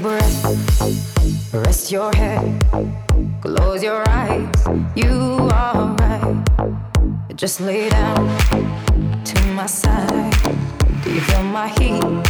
breath, rest your head, close your eyes. You are right. Just lay down to my side. Do you feel my heat?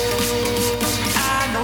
I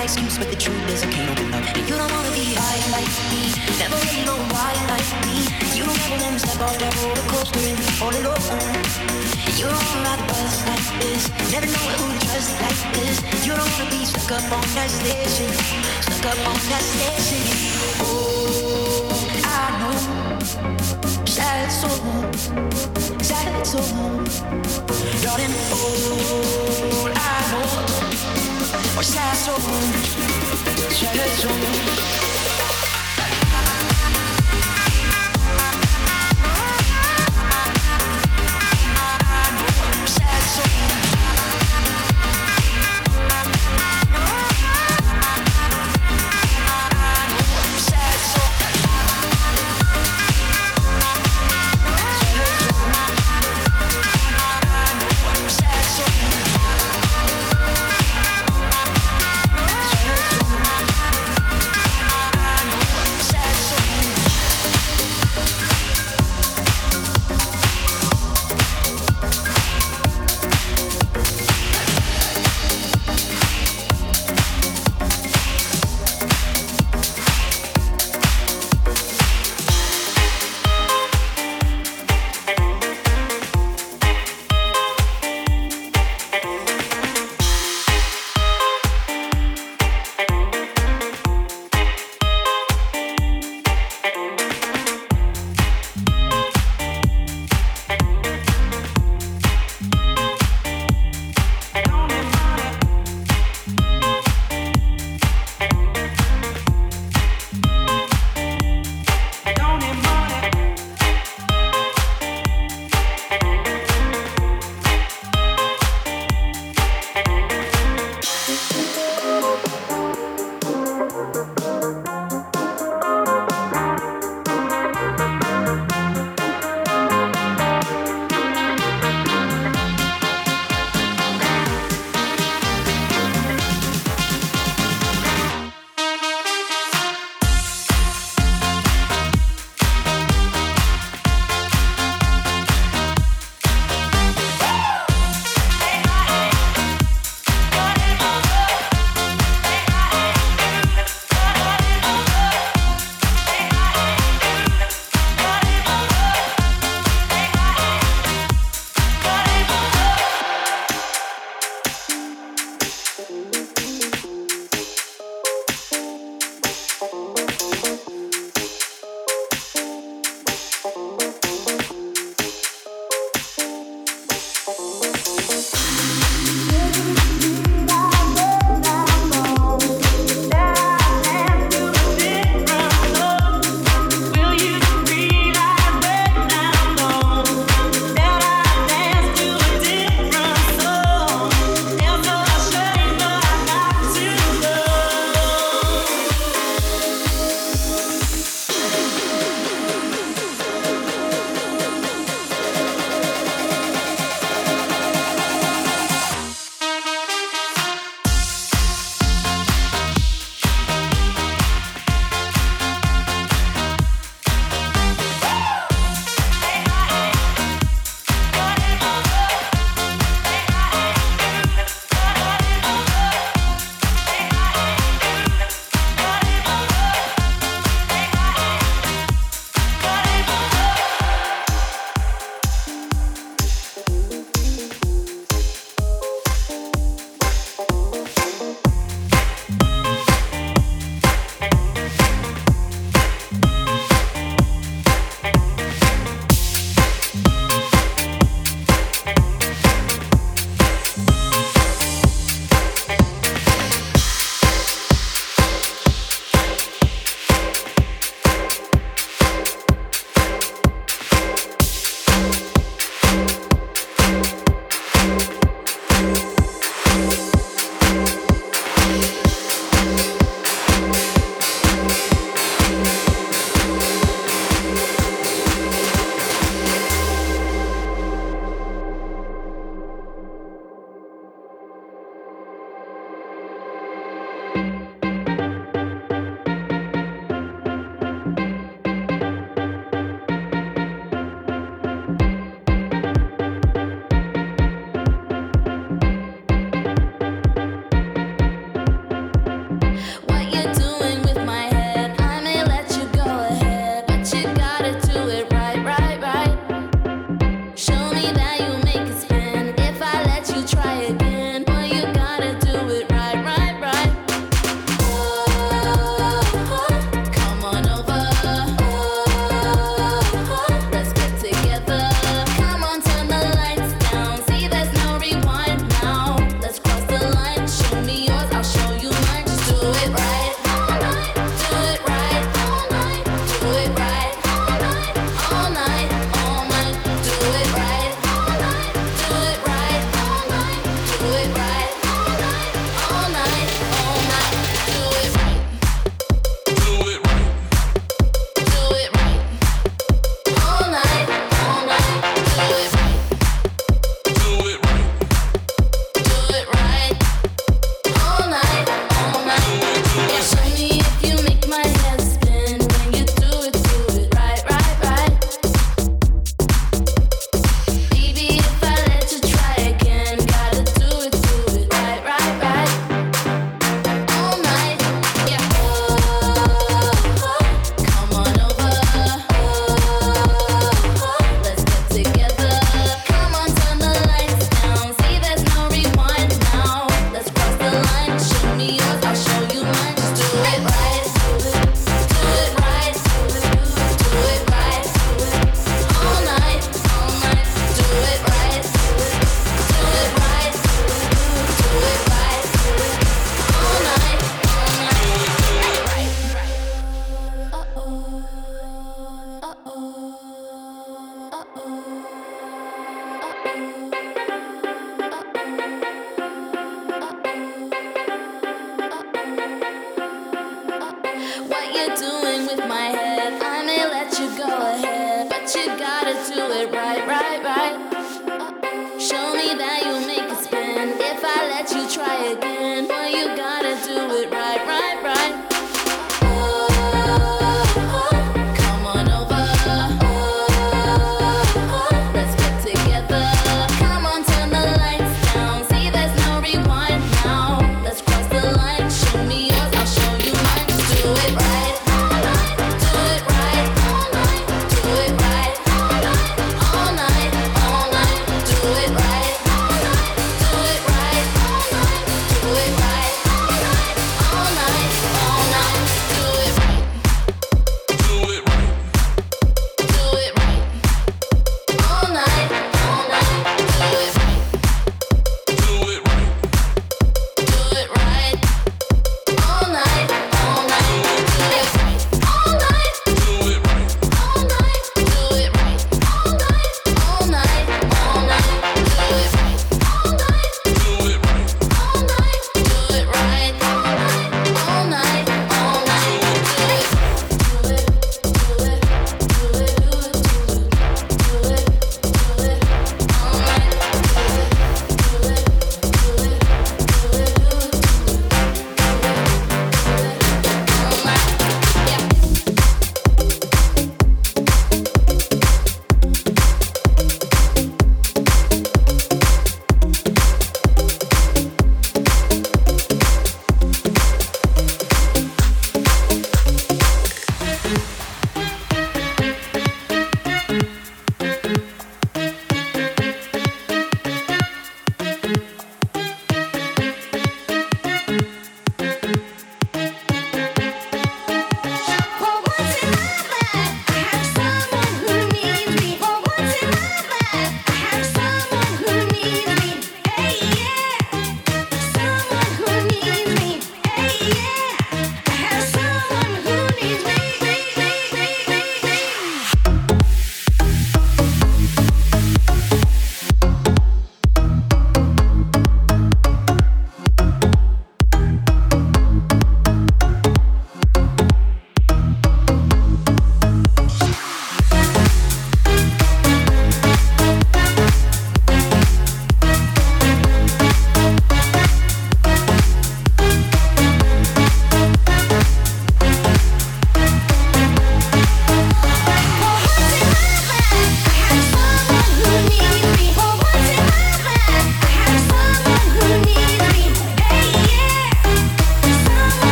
my excuse. But the truth is, I can't open up. And you don't wanna be high like me, never really know why like me. You don't ever wanna step off that roller coaster and be all alone. You don't wanna ride the bus like this, never know who to trust like this. You don't wanna be stuck up on that station, stuck up on that station. Oh, I know, sad soul, sad soul, darling. Oh, I know, sad soul, sad soul.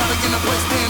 everybody in the place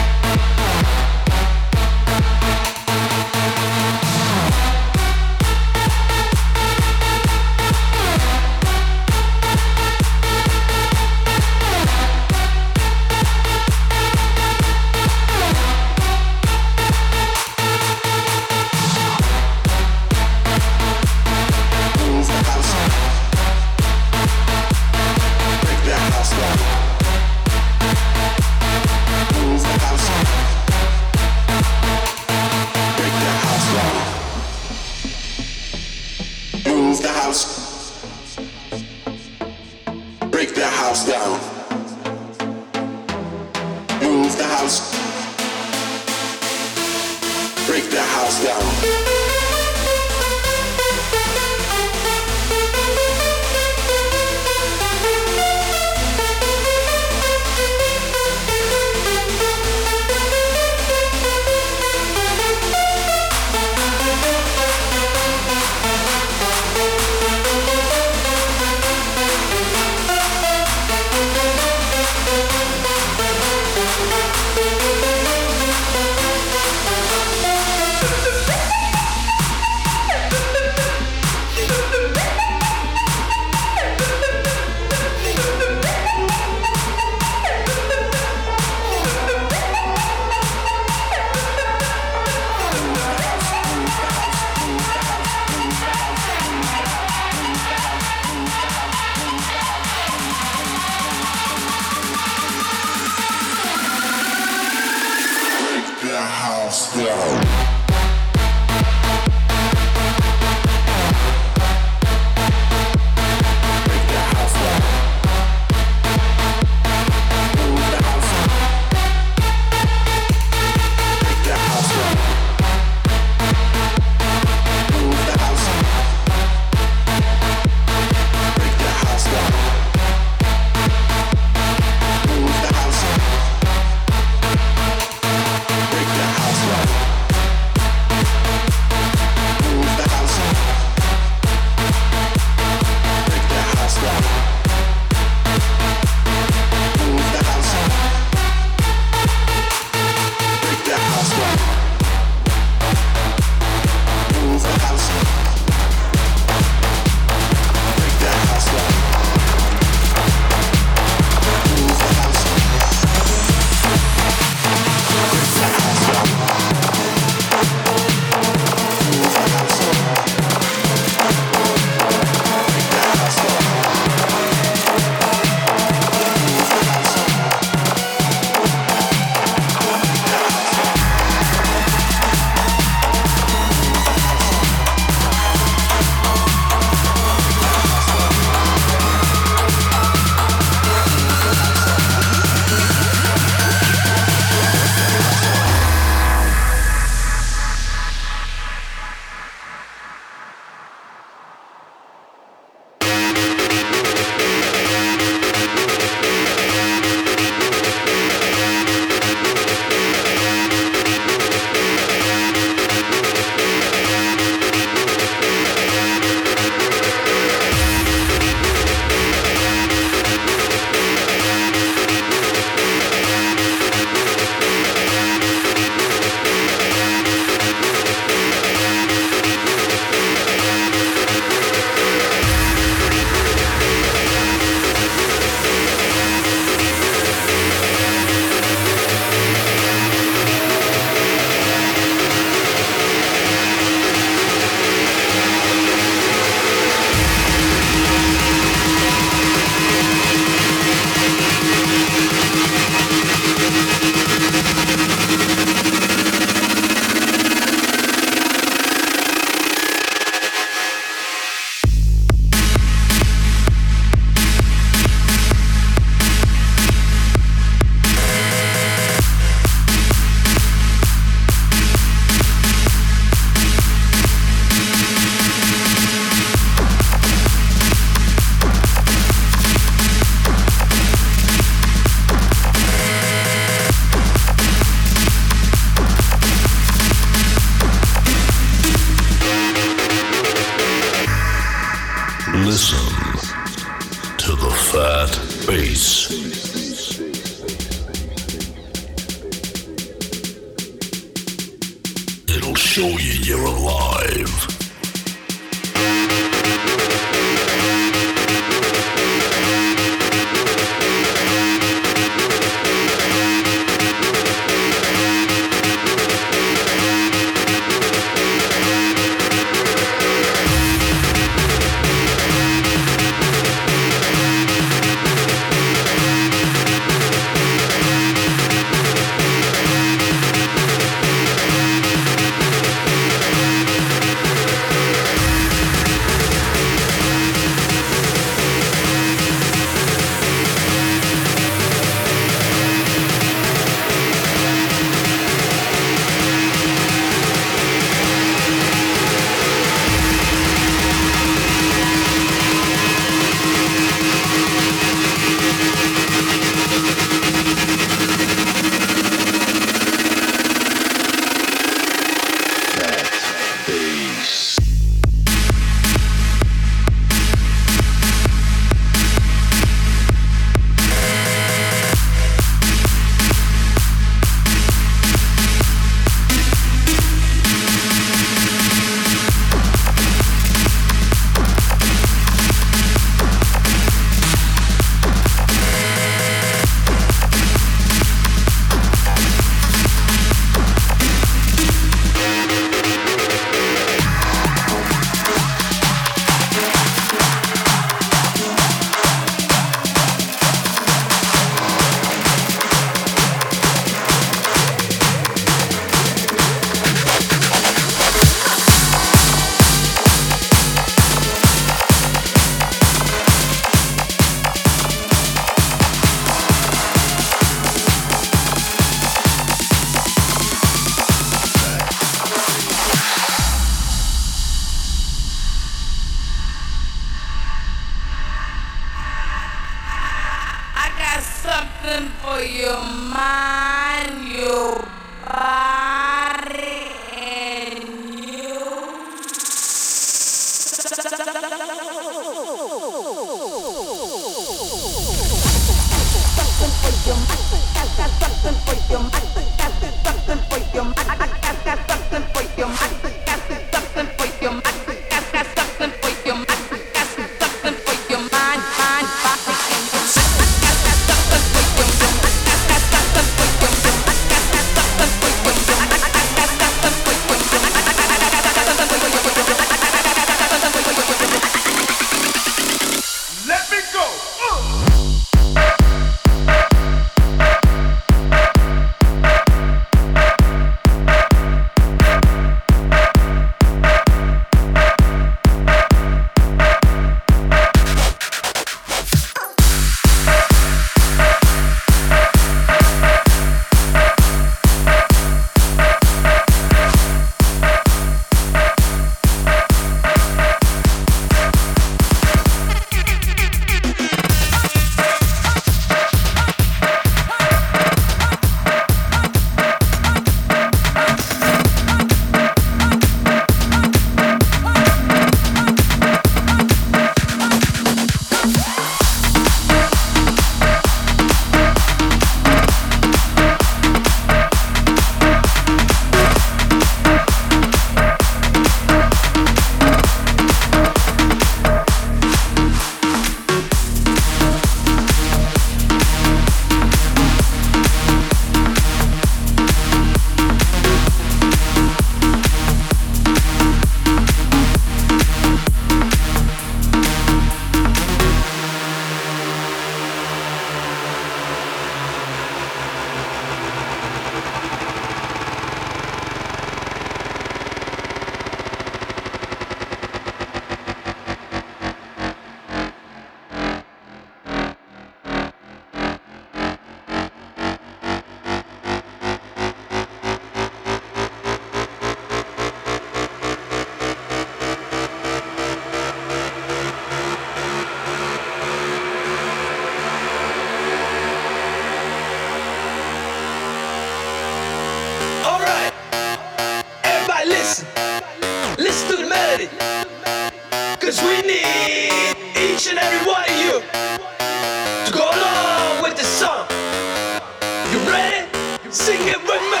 You ready? Sing it with me.